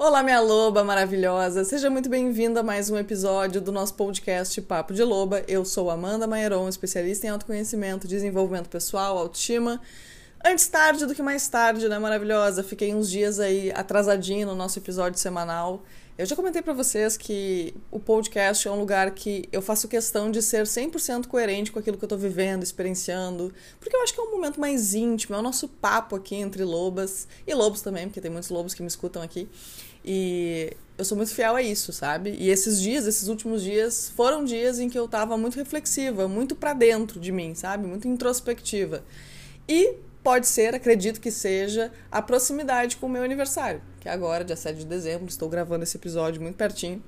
Olá, minha loba maravilhosa! Seja muito bem-vinda a mais um episódio do nosso podcast Papo de Loba. Eu sou Amanda Maieron, especialista em autoconhecimento, desenvolvimento pessoal, autoestima. Antes tarde do que mais tarde, né, maravilhosa? Fiquei uns dias aí atrasadinho no nosso episódio semanal. Eu já comentei para vocês que o podcast é um lugar que eu faço questão de ser 100% coerente com aquilo que eu tô vivendo, experienciando, porque eu acho que é um momento mais íntimo, é o nosso papo aqui entre lobas e lobos também, porque tem muitos lobos que me escutam aqui. E eu sou muito fiel a isso, sabe? E esses dias, esses últimos dias, foram dias em que eu tava muito reflexiva, muito para dentro de mim, sabe? Muito introspectiva. E pode ser, acredito que seja, a proximidade com o meu aniversário, que é agora, dia 7 de dezembro, estou gravando esse episódio muito pertinho.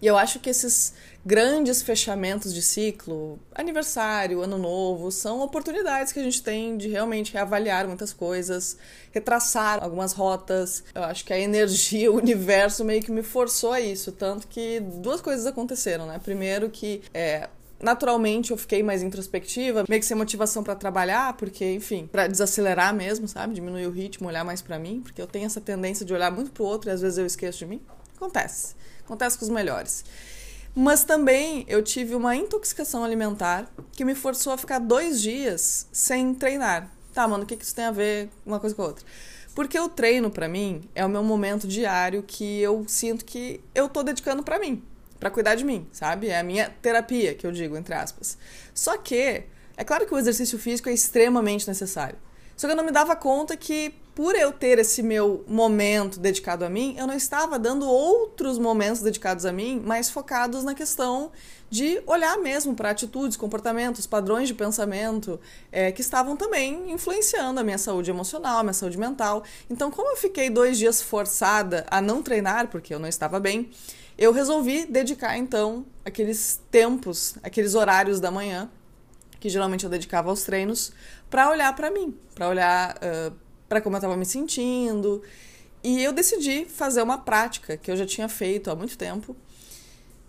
E eu acho que esses grandes fechamentos de ciclo, aniversário, ano novo, são oportunidades que a gente tem de realmente reavaliar muitas coisas, retraçar algumas rotas. Eu acho que a energia, o universo meio que me forçou a isso. Tanto que duas coisas aconteceram, né? Primeiro que é, naturalmente eu fiquei mais introspectiva, meio que sem motivação para trabalhar, porque, enfim, para desacelerar mesmo, sabe? Diminuir o ritmo, olhar mais para mim, porque eu tenho essa tendência de olhar muito pro outro e às vezes eu esqueço de mim. Acontece. Acontece com os melhores. Mas também eu tive uma intoxicação alimentar que me forçou a ficar dois dias sem treinar. Tá, mano, o que, isso tem a ver uma coisa com a outra? Porque o treino, para mim, é o meu momento diário que eu sinto que eu tô dedicando para mim para cuidar de mim, sabe? É a minha terapia, que eu digo, entre aspas. Só que, é claro que o exercício físico é extremamente necessário. Só que eu não me dava conta que, por eu ter esse meu momento dedicado a mim, eu não estava dando outros momentos dedicados a mim, mais focados na questão de olhar mesmo para atitudes, comportamentos, padrões de pensamento é, que estavam também influenciando a minha saúde emocional, a minha saúde mental. Então, como eu fiquei dois dias forçada a não treinar, porque eu não estava bem, eu resolvi dedicar então aqueles tempos, aqueles horários da manhã, que geralmente eu dedicava aos treinos, para olhar para mim, para olhar uh, para como eu estava me sentindo. E eu decidi fazer uma prática que eu já tinha feito há muito tempo,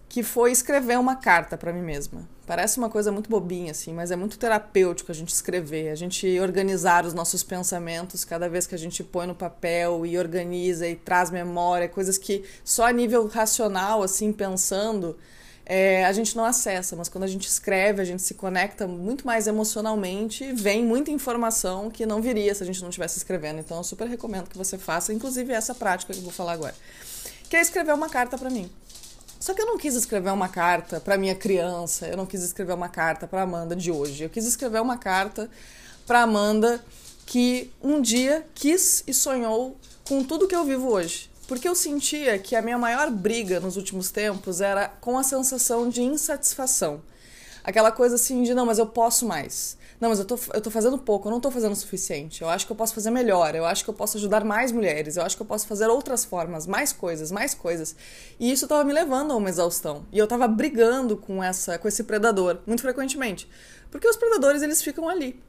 que foi escrever uma carta para mim mesma. Parece uma coisa muito bobinha, assim, mas é muito terapêutico a gente escrever, a gente organizar os nossos pensamentos cada vez que a gente põe no papel e organiza e traz memória, coisas que só a nível racional, assim, pensando, é, a gente não acessa, mas quando a gente escreve, a gente se conecta muito mais emocionalmente, vem muita informação que não viria se a gente não estivesse escrevendo. Então, eu super recomendo que você faça, inclusive essa prática que eu vou falar agora, que é escrever uma carta para mim. Só que eu não quis escrever uma carta para minha criança, eu não quis escrever uma carta para Amanda de hoje. Eu quis escrever uma carta para Amanda que um dia quis e sonhou com tudo que eu vivo hoje. Porque eu sentia que a minha maior briga nos últimos tempos era com a sensação de insatisfação. Aquela coisa assim de não, mas eu posso mais. Não, mas eu tô, eu tô fazendo pouco, eu não tô fazendo o suficiente. Eu acho que eu posso fazer melhor, eu acho que eu posso ajudar mais mulheres, eu acho que eu posso fazer outras formas, mais coisas, mais coisas. E isso tava me levando a uma exaustão. E eu tava brigando com essa com esse predador, muito frequentemente. Porque os predadores, eles ficam ali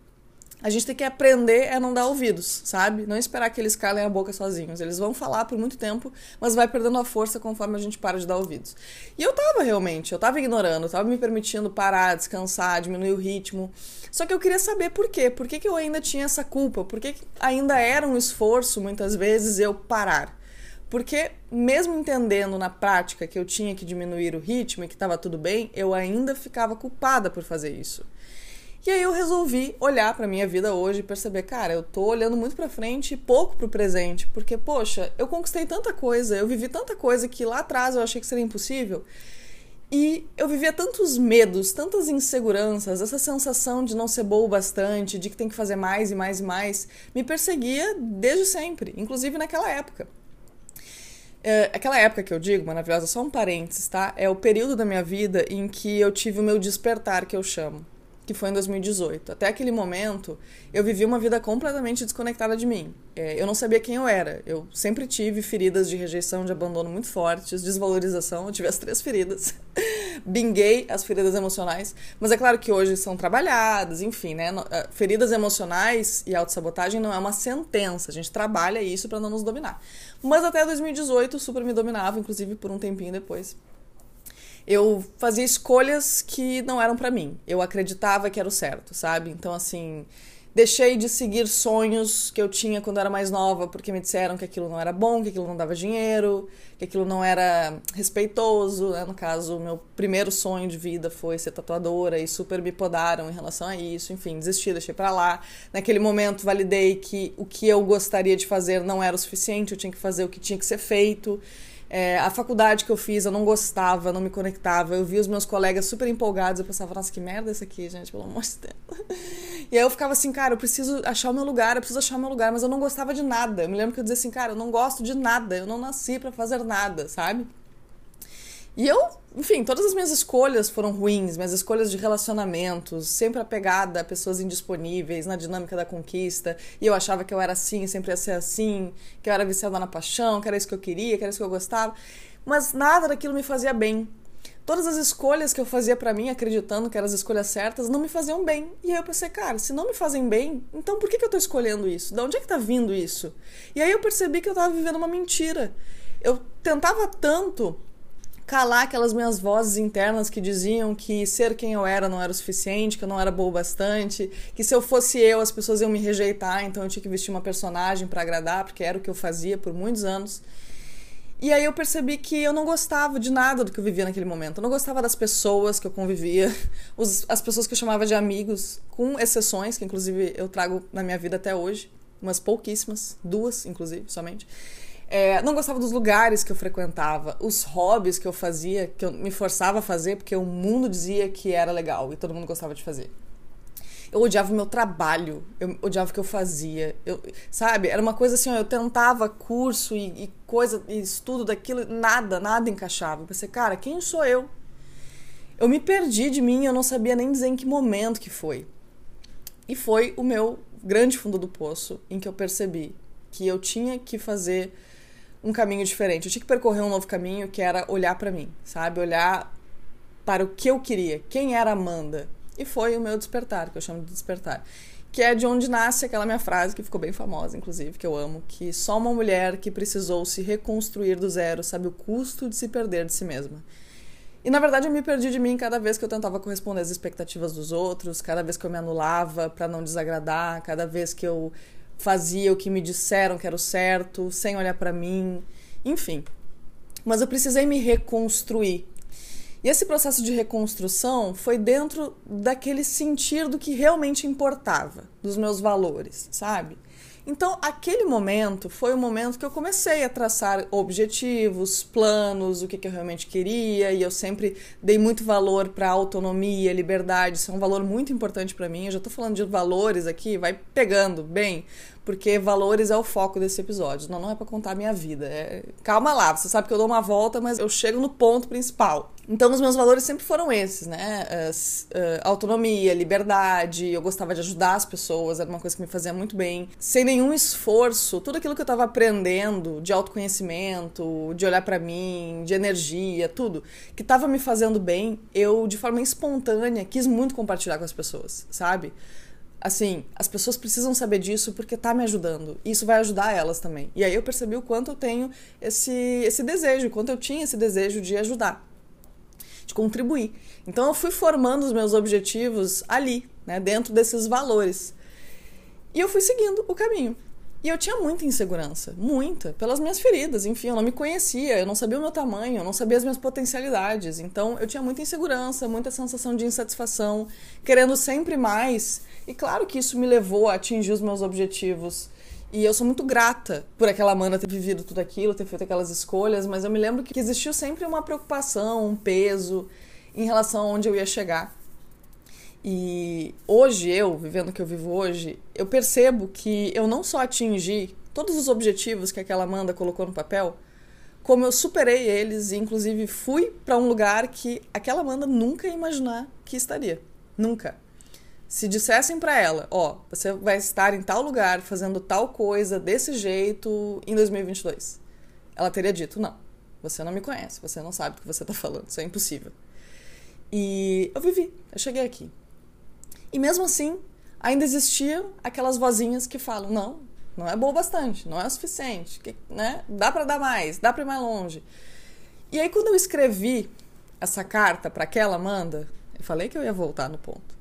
a gente tem que aprender a não dar ouvidos, sabe? Não esperar que eles calem a boca sozinhos. Eles vão falar por muito tempo, mas vai perdendo a força conforme a gente para de dar ouvidos. E eu tava realmente, eu tava ignorando, eu tava me permitindo parar, descansar, diminuir o ritmo. Só que eu queria saber por quê. Por que, que eu ainda tinha essa culpa? Por que, que ainda era um esforço, muitas vezes, eu parar? Porque, mesmo entendendo na prática que eu tinha que diminuir o ritmo e que estava tudo bem, eu ainda ficava culpada por fazer isso. E aí eu resolvi olhar para minha vida hoje e perceber, cara, eu tô olhando muito para frente e pouco pro presente, porque poxa, eu conquistei tanta coisa, eu vivi tanta coisa que lá atrás eu achei que seria impossível. E eu vivia tantos medos, tantas inseguranças, essa sensação de não ser boa o bastante, de que tem que fazer mais e mais e mais, me perseguia desde sempre, inclusive naquela época. É, aquela época que eu digo, maravilhosa, só um parênteses, tá? É o período da minha vida em que eu tive o meu despertar, que eu chamo que foi em 2018. Até aquele momento, eu vivi uma vida completamente desconectada de mim. É, eu não sabia quem eu era. Eu sempre tive feridas de rejeição, de abandono muito fortes, desvalorização. Eu tive as três feridas. Binguei as feridas emocionais. Mas é claro que hoje são trabalhadas, enfim, né? É, feridas emocionais e autossabotagem não é uma sentença. A gente trabalha isso para não nos dominar. Mas até 2018, super me dominava, inclusive por um tempinho depois eu fazia escolhas que não eram para mim. Eu acreditava que era o certo, sabe? Então, assim, Deixei de seguir sonhos que eu tinha quando era mais nova, porque me disseram que aquilo não era bom, que aquilo não dava dinheiro, que aquilo não era respeitoso. Né? No caso, o meu primeiro sonho de vida foi ser tatuadora e super me podaram em relação a isso. Enfim, desisti, deixei pra lá. Naquele momento, validei que o que eu gostaria de fazer não era o suficiente, eu tinha que fazer o que tinha que ser feito. É, a faculdade que eu fiz, eu não gostava, não me conectava. Eu vi os meus colegas super empolgados. Eu pensava, nossa, que merda isso aqui, gente, pelo amor de Deus. E aí eu ficava assim, cara, eu preciso achar o meu lugar, eu preciso achar o meu lugar. Mas eu não gostava de nada. Eu me lembro que eu dizia assim, cara, eu não gosto de nada. Eu não nasci para fazer nada, sabe? E eu, enfim, todas as minhas escolhas foram ruins, minhas escolhas de relacionamentos, sempre apegada a pessoas indisponíveis, na dinâmica da conquista, e eu achava que eu era assim, sempre ia ser assim, que eu era viciada na paixão, que era isso que eu queria, que era isso que eu gostava, mas nada daquilo me fazia bem. Todas as escolhas que eu fazia para mim, acreditando que eram as escolhas certas, não me faziam bem. E aí eu pensei, cara, se não me fazem bem, então por que, que eu tô escolhendo isso? De onde é que tá vindo isso? E aí eu percebi que eu tava vivendo uma mentira. Eu tentava tanto calar aquelas minhas vozes internas que diziam que ser quem eu era não era o suficiente, que eu não era boa bastante, que se eu fosse eu as pessoas iam me rejeitar, então eu tinha que vestir uma personagem para agradar, porque era o que eu fazia por muitos anos. E aí eu percebi que eu não gostava de nada do que eu vivia naquele momento. Eu não gostava das pessoas que eu convivia, os, as pessoas que eu chamava de amigos, com exceções, que inclusive eu trago na minha vida até hoje, umas pouquíssimas, duas inclusive, somente. É, não gostava dos lugares que eu frequentava, os hobbies que eu fazia, que eu me forçava a fazer porque o mundo dizia que era legal e todo mundo gostava de fazer. Eu odiava o meu trabalho, eu odiava o que eu fazia, eu, sabe? Era uma coisa assim, eu tentava curso e, e coisa, e estudo daquilo, nada, nada encaixava. Eu pensei, cara, quem sou eu? Eu me perdi de mim, eu não sabia nem dizer em que momento que foi. E foi o meu grande fundo do poço em que eu percebi que eu tinha que fazer um caminho diferente. Eu tinha que percorrer um novo caminho que era olhar para mim, sabe? Olhar para o que eu queria, quem era Amanda. E foi o meu despertar, que eu chamo de despertar. Que é de onde nasce aquela minha frase, que ficou bem famosa, inclusive, que eu amo, que só uma mulher que precisou se reconstruir do zero sabe o custo de se perder de si mesma. E na verdade eu me perdi de mim cada vez que eu tentava corresponder às expectativas dos outros, cada vez que eu me anulava para não desagradar, cada vez que eu fazia o que me disseram que era o certo, sem olhar para mim, enfim. Mas eu precisei me reconstruir. E esse processo de reconstrução foi dentro daquele sentir do que realmente importava, dos meus valores, sabe? Então, aquele momento foi o momento que eu comecei a traçar objetivos, planos, o que, que eu realmente queria, e eu sempre dei muito valor para autonomia, liberdade, isso é um valor muito importante para mim. Eu já estou falando de valores aqui, vai pegando bem, porque valores é o foco desse episódio. Não, não é para contar a minha vida. É... Calma lá, você sabe que eu dou uma volta, mas eu chego no ponto principal. Então, os meus valores sempre foram esses, né? Uh, autonomia, liberdade, eu gostava de ajudar as pessoas, era uma coisa que me fazia muito bem. Sem nenhum esforço, tudo aquilo que eu estava aprendendo de autoconhecimento, de olhar para mim, de energia, tudo que estava me fazendo bem, eu, de forma espontânea, quis muito compartilhar com as pessoas, sabe? assim, as pessoas precisam saber disso porque tá me ajudando. E isso vai ajudar elas também. E aí eu percebi o quanto eu tenho esse, esse desejo, o quanto eu tinha esse desejo de ajudar, de contribuir. Então eu fui formando os meus objetivos ali, né, dentro desses valores. E eu fui seguindo o caminho. E eu tinha muita insegurança, muita, pelas minhas feridas. Enfim, eu não me conhecia, eu não sabia o meu tamanho, eu não sabia as minhas potencialidades. Então, eu tinha muita insegurança, muita sensação de insatisfação, querendo sempre mais. E claro que isso me levou a atingir os meus objetivos. E eu sou muito grata por aquela Amanda ter vivido tudo aquilo, ter feito aquelas escolhas, mas eu me lembro que existiu sempre uma preocupação, um peso em relação a onde eu ia chegar. E hoje, eu, vivendo o que eu vivo hoje, eu percebo que eu não só atingi todos os objetivos que aquela Amanda colocou no papel, como eu superei eles e, inclusive, fui para um lugar que aquela Amanda nunca ia imaginar que estaria. Nunca. Se dissessem para ela, ó, oh, você vai estar em tal lugar fazendo tal coisa desse jeito em 2022, ela teria dito: não, você não me conhece, você não sabe o que você está falando, isso é impossível. E eu vivi, eu cheguei aqui. E mesmo assim, ainda existiam aquelas vozinhas que falam: não, não é bom bastante, não é o suficiente, que, né? dá para dar mais, dá para ir mais longe. E aí, quando eu escrevi essa carta para aquela Amanda, eu falei que eu ia voltar no ponto.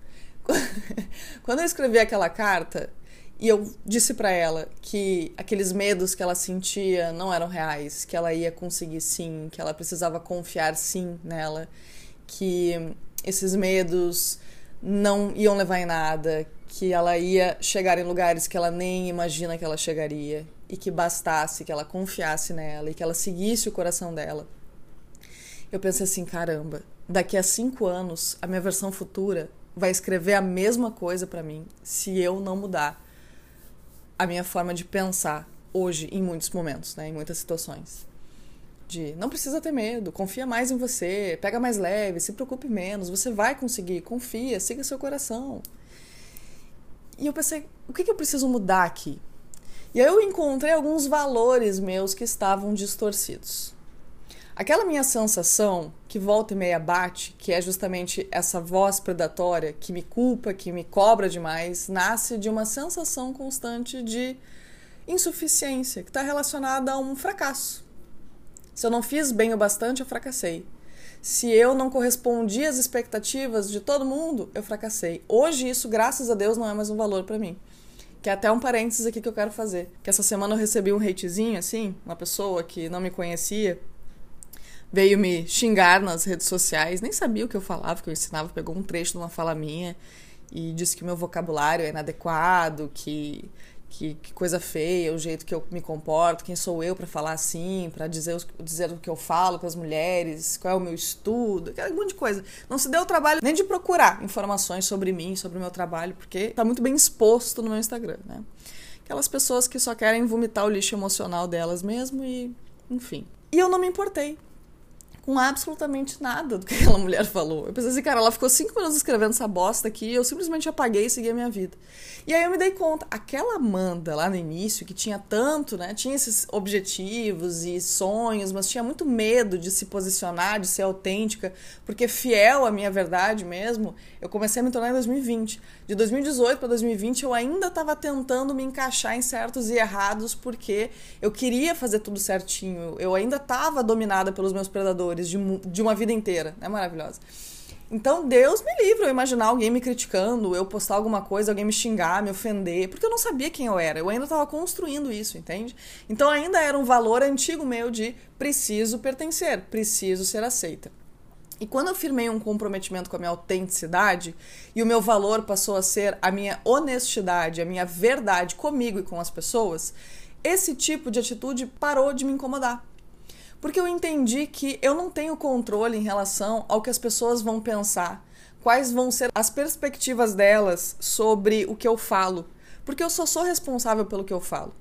quando eu escrevi aquela carta e eu disse para ela que aqueles medos que ela sentia não eram reais, que ela ia conseguir sim, que ela precisava confiar sim nela, que esses medos não iam levar em nada, que ela ia chegar em lugares que ela nem imagina que ela chegaria e que bastasse que ela confiasse nela e que ela seguisse o coração dela. Eu pensei assim, caramba, daqui a cinco anos a minha versão futura vai escrever a mesma coisa para mim se eu não mudar a minha forma de pensar hoje em muitos momentos, né, em muitas situações. De não precisa ter medo, confia mais em você, pega mais leve, se preocupe menos, você vai conseguir, confia, siga seu coração. E eu pensei, o que, que eu preciso mudar aqui? E aí eu encontrei alguns valores meus que estavam distorcidos. Aquela minha sensação que volta e meia bate, que é justamente essa voz predatória que me culpa, que me cobra demais, nasce de uma sensação constante de insuficiência, que está relacionada a um fracasso. Se eu não fiz bem o bastante, eu fracassei. Se eu não correspondi às expectativas de todo mundo, eu fracassei. Hoje, isso, graças a Deus, não é mais um valor para mim. Que é até um parênteses aqui que eu quero fazer. Que essa semana eu recebi um hatezinho, assim, uma pessoa que não me conhecia veio me xingar nas redes sociais, nem sabia o que eu falava, que eu ensinava, pegou um trecho de uma fala minha e disse que o meu vocabulário é inadequado, que, que, que coisa feia, o jeito que eu me comporto, quem sou eu para falar assim, para dizer, dizer o que eu falo para as mulheres, qual é o meu estudo, aquele monte de coisa. Não se deu o trabalho nem de procurar informações sobre mim, sobre o meu trabalho, porque está muito bem exposto no meu Instagram, né? Aquelas pessoas que só querem vomitar o lixo emocional delas mesmo e, enfim. E eu não me importei com absolutamente nada do que aquela mulher falou. Eu pensei assim, cara, ela ficou cinco minutos escrevendo essa bosta aqui eu simplesmente apaguei e segui a minha vida. E aí eu me dei conta, aquela Amanda lá no início, que tinha tanto, né? Tinha esses objetivos e sonhos, mas tinha muito medo de se posicionar, de ser autêntica, porque fiel à minha verdade mesmo, eu comecei a me tornar em 2020. De 2018 para 2020 eu ainda estava tentando me encaixar em certos e errados porque eu queria fazer tudo certinho. Eu ainda estava dominada pelos meus predadores de, de uma vida inteira. É maravilhosa. Então, Deus me livre eu imaginar alguém me criticando, eu postar alguma coisa, alguém me xingar, me ofender, porque eu não sabia quem eu era. Eu ainda estava construindo isso, entende? Então, ainda era um valor antigo meu de preciso pertencer, preciso ser aceita. E quando eu firmei um comprometimento com a minha autenticidade e o meu valor passou a ser a minha honestidade, a minha verdade comigo e com as pessoas, esse tipo de atitude parou de me incomodar. Porque eu entendi que eu não tenho controle em relação ao que as pessoas vão pensar, quais vão ser as perspectivas delas sobre o que eu falo, porque eu só sou responsável pelo que eu falo.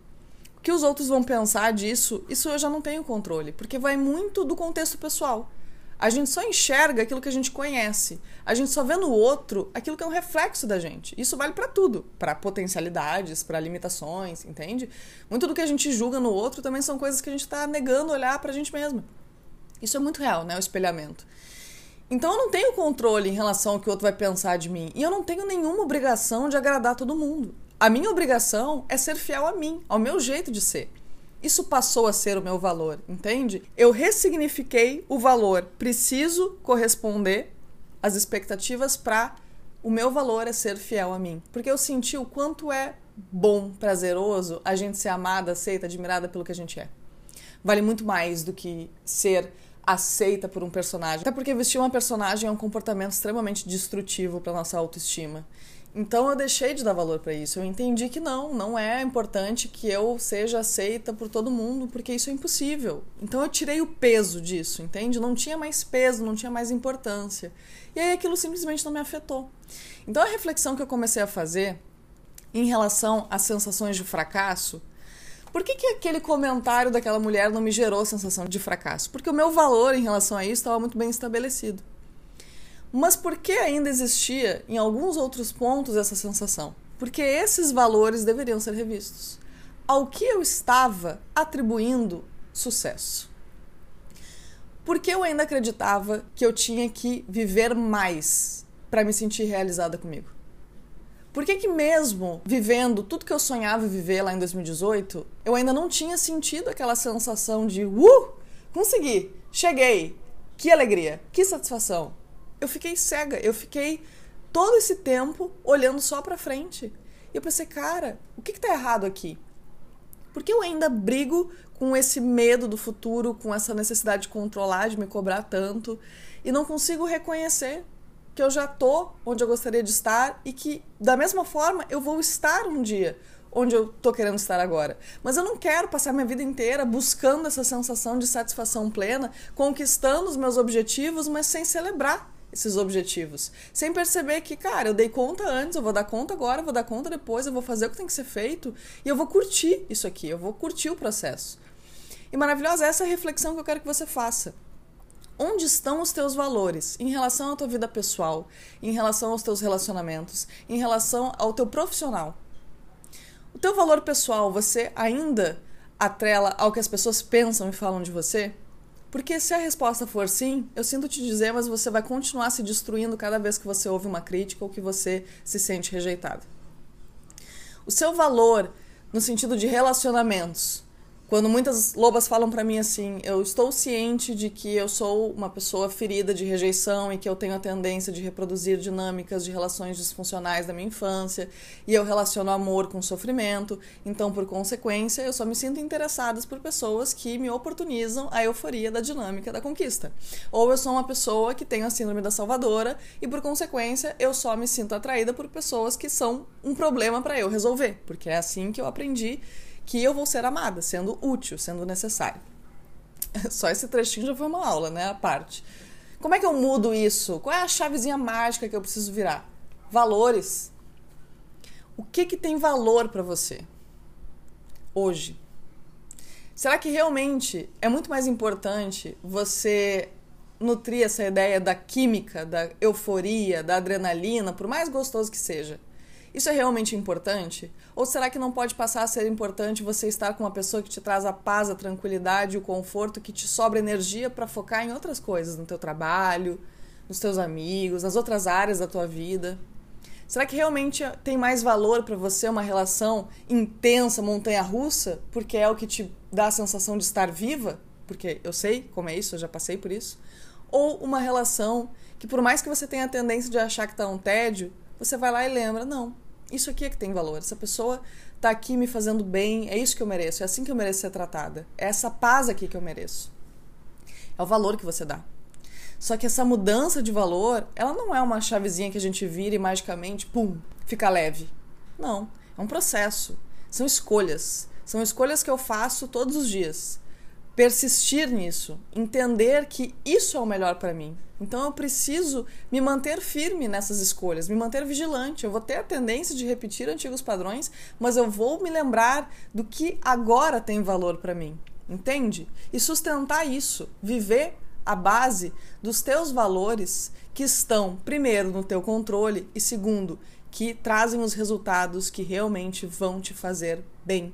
O que os outros vão pensar disso, isso eu já não tenho controle, porque vai muito do contexto pessoal. A gente só enxerga aquilo que a gente conhece. A gente só vê no outro aquilo que é um reflexo da gente. Isso vale para tudo, para potencialidades, para limitações, entende? Muito do que a gente julga no outro também são coisas que a gente está negando olhar para a gente mesma. Isso é muito real, né? O espelhamento. Então eu não tenho controle em relação ao que o outro vai pensar de mim. E eu não tenho nenhuma obrigação de agradar todo mundo. A minha obrigação é ser fiel a mim, ao meu jeito de ser. Isso passou a ser o meu valor, entende? Eu ressignifiquei o valor. Preciso corresponder às expectativas para o meu valor é ser fiel a mim. Porque eu senti o quanto é bom, prazeroso a gente ser amada, aceita, admirada pelo que a gente é. Vale muito mais do que ser aceita por um personagem. Até porque vestir uma personagem é um comportamento extremamente destrutivo para nossa autoestima. Então eu deixei de dar valor para isso. Eu entendi que não, não é importante que eu seja aceita por todo mundo, porque isso é impossível. Então eu tirei o peso disso, entende? Não tinha mais peso, não tinha mais importância. E aí aquilo simplesmente não me afetou. Então a reflexão que eu comecei a fazer em relação às sensações de fracasso, por que, que aquele comentário daquela mulher não me gerou sensação de fracasso? Porque o meu valor em relação a isso estava muito bem estabelecido. Mas por que ainda existia em alguns outros pontos essa sensação? Porque esses valores deveriam ser revistos. Ao que eu estava atribuindo sucesso? Porque eu ainda acreditava que eu tinha que viver mais para me sentir realizada comigo? Por que, que mesmo vivendo tudo que eu sonhava viver lá em 2018, eu ainda não tinha sentido aquela sensação de uh, consegui, cheguei, que alegria, que satisfação, eu fiquei cega, eu fiquei todo esse tempo olhando só para frente. E eu pensei, cara, o que, que tá errado aqui? Por que eu ainda brigo com esse medo do futuro, com essa necessidade de controlar, de me cobrar tanto, e não consigo reconhecer que eu já tô onde eu gostaria de estar e que, da mesma forma, eu vou estar um dia onde eu tô querendo estar agora. Mas eu não quero passar minha vida inteira buscando essa sensação de satisfação plena, conquistando os meus objetivos, mas sem celebrar esses objetivos. Sem perceber que, cara, eu dei conta antes, eu vou dar conta agora, eu vou dar conta depois, eu vou fazer o que tem que ser feito e eu vou curtir isso aqui, eu vou curtir o processo. E maravilhosa, essa é reflexão que eu quero que você faça. Onde estão os teus valores em relação à tua vida pessoal, em relação aos teus relacionamentos, em relação ao teu profissional? O teu valor pessoal, você ainda atrela ao que as pessoas pensam e falam de você? Porque se a resposta for sim, eu sinto te dizer, mas você vai continuar se destruindo cada vez que você ouve uma crítica ou que você se sente rejeitado. O seu valor no sentido de relacionamentos, quando muitas lobas falam para mim assim, eu estou ciente de que eu sou uma pessoa ferida de rejeição e que eu tenho a tendência de reproduzir dinâmicas de relações disfuncionais da minha infância e eu relaciono amor com sofrimento, então por consequência eu só me sinto interessada por pessoas que me oportunizam a euforia da dinâmica da conquista. Ou eu sou uma pessoa que tem a síndrome da salvadora e por consequência eu só me sinto atraída por pessoas que são um problema para eu resolver, porque é assim que eu aprendi que eu vou ser amada, sendo útil, sendo necessário. Só esse trechinho já foi uma aula, né? A parte. Como é que eu mudo isso? Qual é a chavezinha mágica que eu preciso virar? Valores. O que que tem valor para você hoje? Será que realmente é muito mais importante você nutrir essa ideia da química, da euforia, da adrenalina, por mais gostoso que seja? Isso é realmente importante? Ou será que não pode passar a ser importante você estar com uma pessoa que te traz a paz, a tranquilidade, o conforto, que te sobra energia para focar em outras coisas, no teu trabalho, nos teus amigos, nas outras áreas da tua vida? Será que realmente tem mais valor para você uma relação intensa, montanha-russa, porque é o que te dá a sensação de estar viva? Porque eu sei como é isso, eu já passei por isso. Ou uma relação que, por mais que você tenha a tendência de achar que está um tédio, você vai lá e lembra: não, isso aqui é que tem valor. Essa pessoa está aqui me fazendo bem, é isso que eu mereço, é assim que eu mereço ser tratada. É essa paz aqui que eu mereço. É o valor que você dá. Só que essa mudança de valor, ela não é uma chavezinha que a gente vira e magicamente, pum, fica leve. Não, é um processo. São escolhas. São escolhas que eu faço todos os dias persistir nisso, entender que isso é o melhor para mim. Então eu preciso me manter firme nessas escolhas, me manter vigilante. Eu vou ter a tendência de repetir antigos padrões, mas eu vou me lembrar do que agora tem valor para mim. Entende? E sustentar isso, viver a base dos teus valores que estão, primeiro, no teu controle e, segundo, que trazem os resultados que realmente vão te fazer bem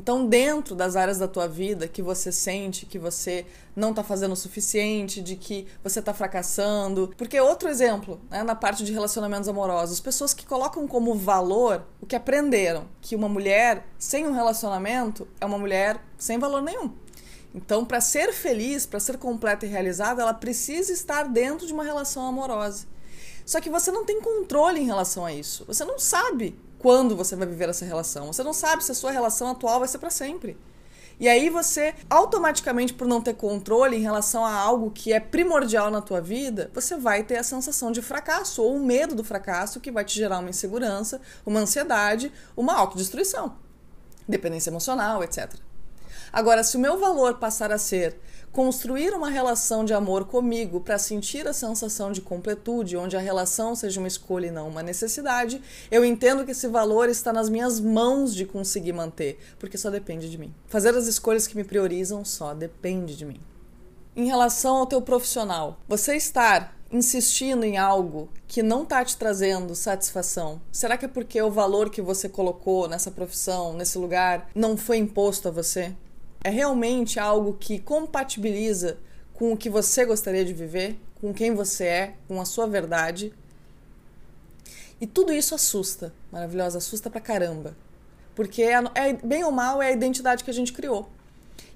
então, dentro das áreas da tua vida que você sente que você não está fazendo o suficiente, de que você está fracassando. Porque outro exemplo, né, na parte de relacionamentos amorosos, pessoas que colocam como valor o que aprenderam, que uma mulher sem um relacionamento é uma mulher sem valor nenhum. Então, para ser feliz, para ser completa e realizada, ela precisa estar dentro de uma relação amorosa. Só que você não tem controle em relação a isso. Você não sabe quando você vai viver essa relação. Você não sabe se a sua relação atual vai ser para sempre. E aí você, automaticamente, por não ter controle em relação a algo que é primordial na tua vida, você vai ter a sensação de fracasso ou o medo do fracasso que vai te gerar uma insegurança, uma ansiedade, uma autodestruição, dependência emocional, etc. Agora, se o meu valor passar a ser construir uma relação de amor comigo para sentir a sensação de completude, onde a relação seja uma escolha e não uma necessidade, eu entendo que esse valor está nas minhas mãos de conseguir manter, porque só depende de mim. Fazer as escolhas que me priorizam só depende de mim. Em relação ao teu profissional, você estar insistindo em algo que não está te trazendo satisfação, será que é porque o valor que você colocou nessa profissão, nesse lugar, não foi imposto a você? É realmente algo que compatibiliza com o que você gostaria de viver, com quem você é, com a sua verdade. E tudo isso assusta, maravilhosa, assusta pra caramba. Porque é, é, bem ou mal é a identidade que a gente criou.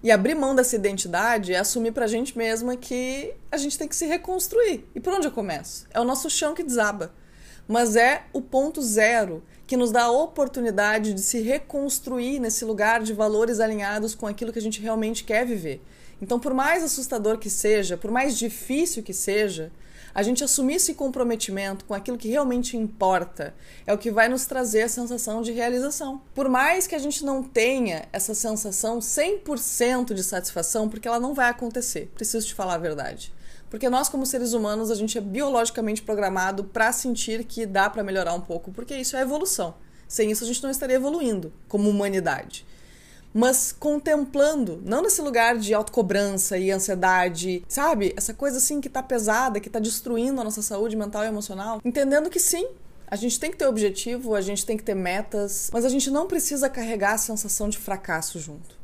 E abrir mão dessa identidade é assumir pra gente mesma que a gente tem que se reconstruir. E por onde eu começo? É o nosso chão que desaba. Mas é o ponto zero que nos dá a oportunidade de se reconstruir nesse lugar de valores alinhados com aquilo que a gente realmente quer viver. Então, por mais assustador que seja, por mais difícil que seja, a gente assumir esse comprometimento com aquilo que realmente importa é o que vai nos trazer a sensação de realização. Por mais que a gente não tenha essa sensação 100% de satisfação, porque ela não vai acontecer, preciso te falar a verdade. Porque nós, como seres humanos, a gente é biologicamente programado para sentir que dá para melhorar um pouco, porque isso é evolução. Sem isso, a gente não estaria evoluindo como humanidade mas contemplando, não nesse lugar de autocobrança e ansiedade, sabe? Essa coisa assim que tá pesada, que tá destruindo a nossa saúde mental e emocional, entendendo que sim, a gente tem que ter objetivo, a gente tem que ter metas, mas a gente não precisa carregar a sensação de fracasso junto.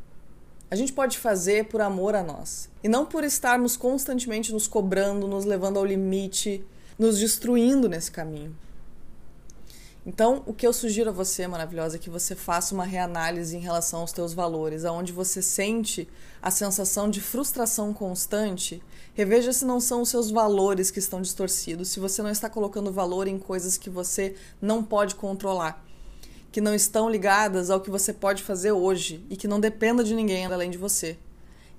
A gente pode fazer por amor a nós e não por estarmos constantemente nos cobrando, nos levando ao limite, nos destruindo nesse caminho. Então, o que eu sugiro a você, maravilhosa, é que você faça uma reanálise em relação aos teus valores, aonde você sente a sensação de frustração constante. Reveja se não são os seus valores que estão distorcidos, se você não está colocando valor em coisas que você não pode controlar, que não estão ligadas ao que você pode fazer hoje e que não dependa de ninguém além de você.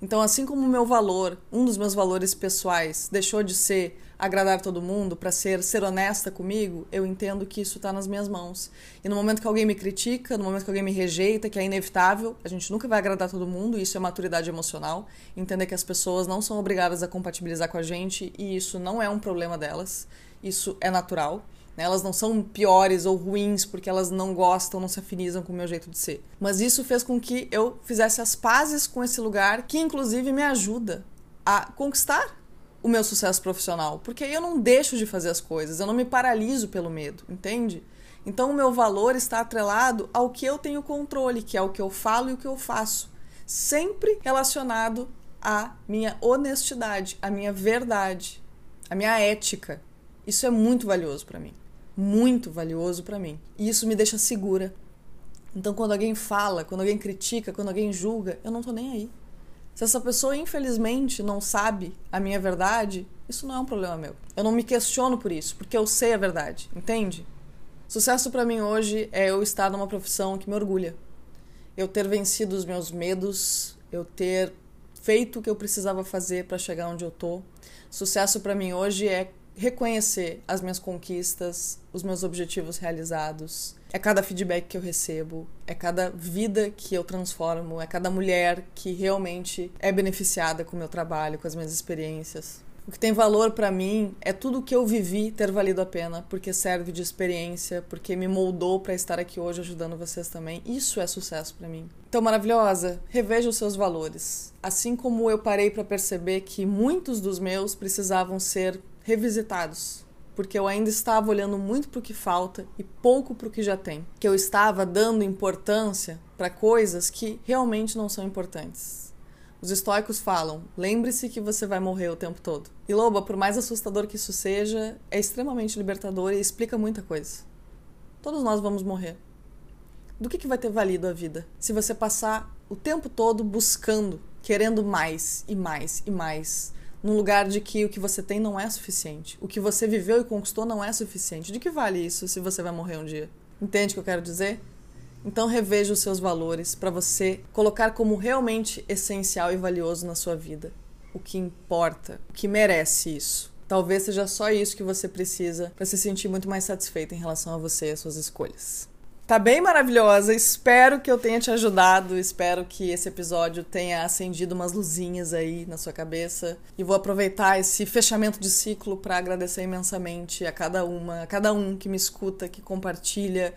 Então, assim como o meu valor, um dos meus valores pessoais, deixou de ser agradar todo mundo, para ser ser honesta comigo, eu entendo que isso está nas minhas mãos. E no momento que alguém me critica, no momento que alguém me rejeita, que é inevitável, a gente nunca vai agradar todo mundo, isso é maturidade emocional, entender que as pessoas não são obrigadas a compatibilizar com a gente e isso não é um problema delas, isso é natural. Né? Elas não são piores ou ruins porque elas não gostam, não se afinizam com o meu jeito de ser. Mas isso fez com que eu fizesse as pazes com esse lugar, que inclusive me ajuda a conquistar o meu sucesso profissional. Porque eu não deixo de fazer as coisas, eu não me paraliso pelo medo, entende? Então o meu valor está atrelado ao que eu tenho controle, que é o que eu falo e o que eu faço. Sempre relacionado à minha honestidade, à minha verdade, à minha ética. Isso é muito valioso para mim muito valioso para mim. E isso me deixa segura. Então, quando alguém fala, quando alguém critica, quando alguém julga, eu não tô nem aí. Se essa pessoa, infelizmente, não sabe a minha verdade, isso não é um problema meu. Eu não me questiono por isso, porque eu sei a verdade, entende? Sucesso para mim hoje é eu estar numa profissão que me orgulha. Eu ter vencido os meus medos, eu ter feito o que eu precisava fazer para chegar onde eu tô. Sucesso para mim hoje é reconhecer as minhas conquistas, os meus objetivos realizados. É cada feedback que eu recebo, é cada vida que eu transformo, é cada mulher que realmente é beneficiada com o meu trabalho, com as minhas experiências. O que tem valor para mim é tudo o que eu vivi ter valido a pena, porque serve de experiência, porque me moldou para estar aqui hoje ajudando vocês também. Isso é sucesso para mim. Então, maravilhosa, reveja os seus valores. Assim como eu parei para perceber que muitos dos meus precisavam ser revisitados, porque eu ainda estava olhando muito para o que falta e pouco para o que já tem. Que eu estava dando importância para coisas que realmente não são importantes. Os estoicos falam: lembre-se que você vai morrer o tempo todo. E loba, por mais assustador que isso seja, é extremamente libertador e explica muita coisa. Todos nós vamos morrer. Do que, que vai ter valido a vida se você passar o tempo todo buscando, querendo mais e mais e mais? Num lugar de que o que você tem não é suficiente. O que você viveu e conquistou não é suficiente. De que vale isso se você vai morrer um dia? Entende o que eu quero dizer? Então reveja os seus valores para você colocar como realmente essencial e valioso na sua vida. O que importa, o que merece isso. Talvez seja só isso que você precisa para se sentir muito mais satisfeito em relação a você e as suas escolhas. Tá bem maravilhosa. Espero que eu tenha te ajudado. Espero que esse episódio tenha acendido umas luzinhas aí na sua cabeça. E vou aproveitar esse fechamento de ciclo para agradecer imensamente a cada uma, a cada um que me escuta, que compartilha.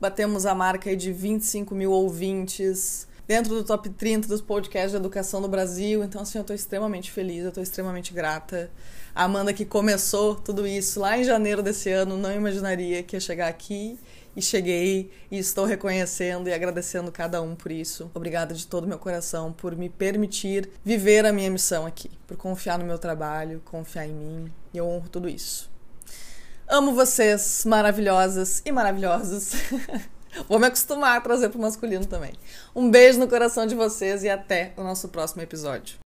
Batemos a marca aí de 25 mil ouvintes dentro do top 30 dos podcasts de educação do Brasil. Então, assim, eu tô extremamente feliz, eu tô extremamente grata. A Amanda que começou tudo isso lá em janeiro desse ano, não imaginaria que ia chegar aqui e cheguei e estou reconhecendo e agradecendo cada um por isso. Obrigada de todo meu coração por me permitir viver a minha missão aqui, por confiar no meu trabalho, confiar em mim. E eu honro tudo isso. Amo vocês, maravilhosas e maravilhosos. Vou me acostumar a trazer pro masculino também. Um beijo no coração de vocês e até o nosso próximo episódio.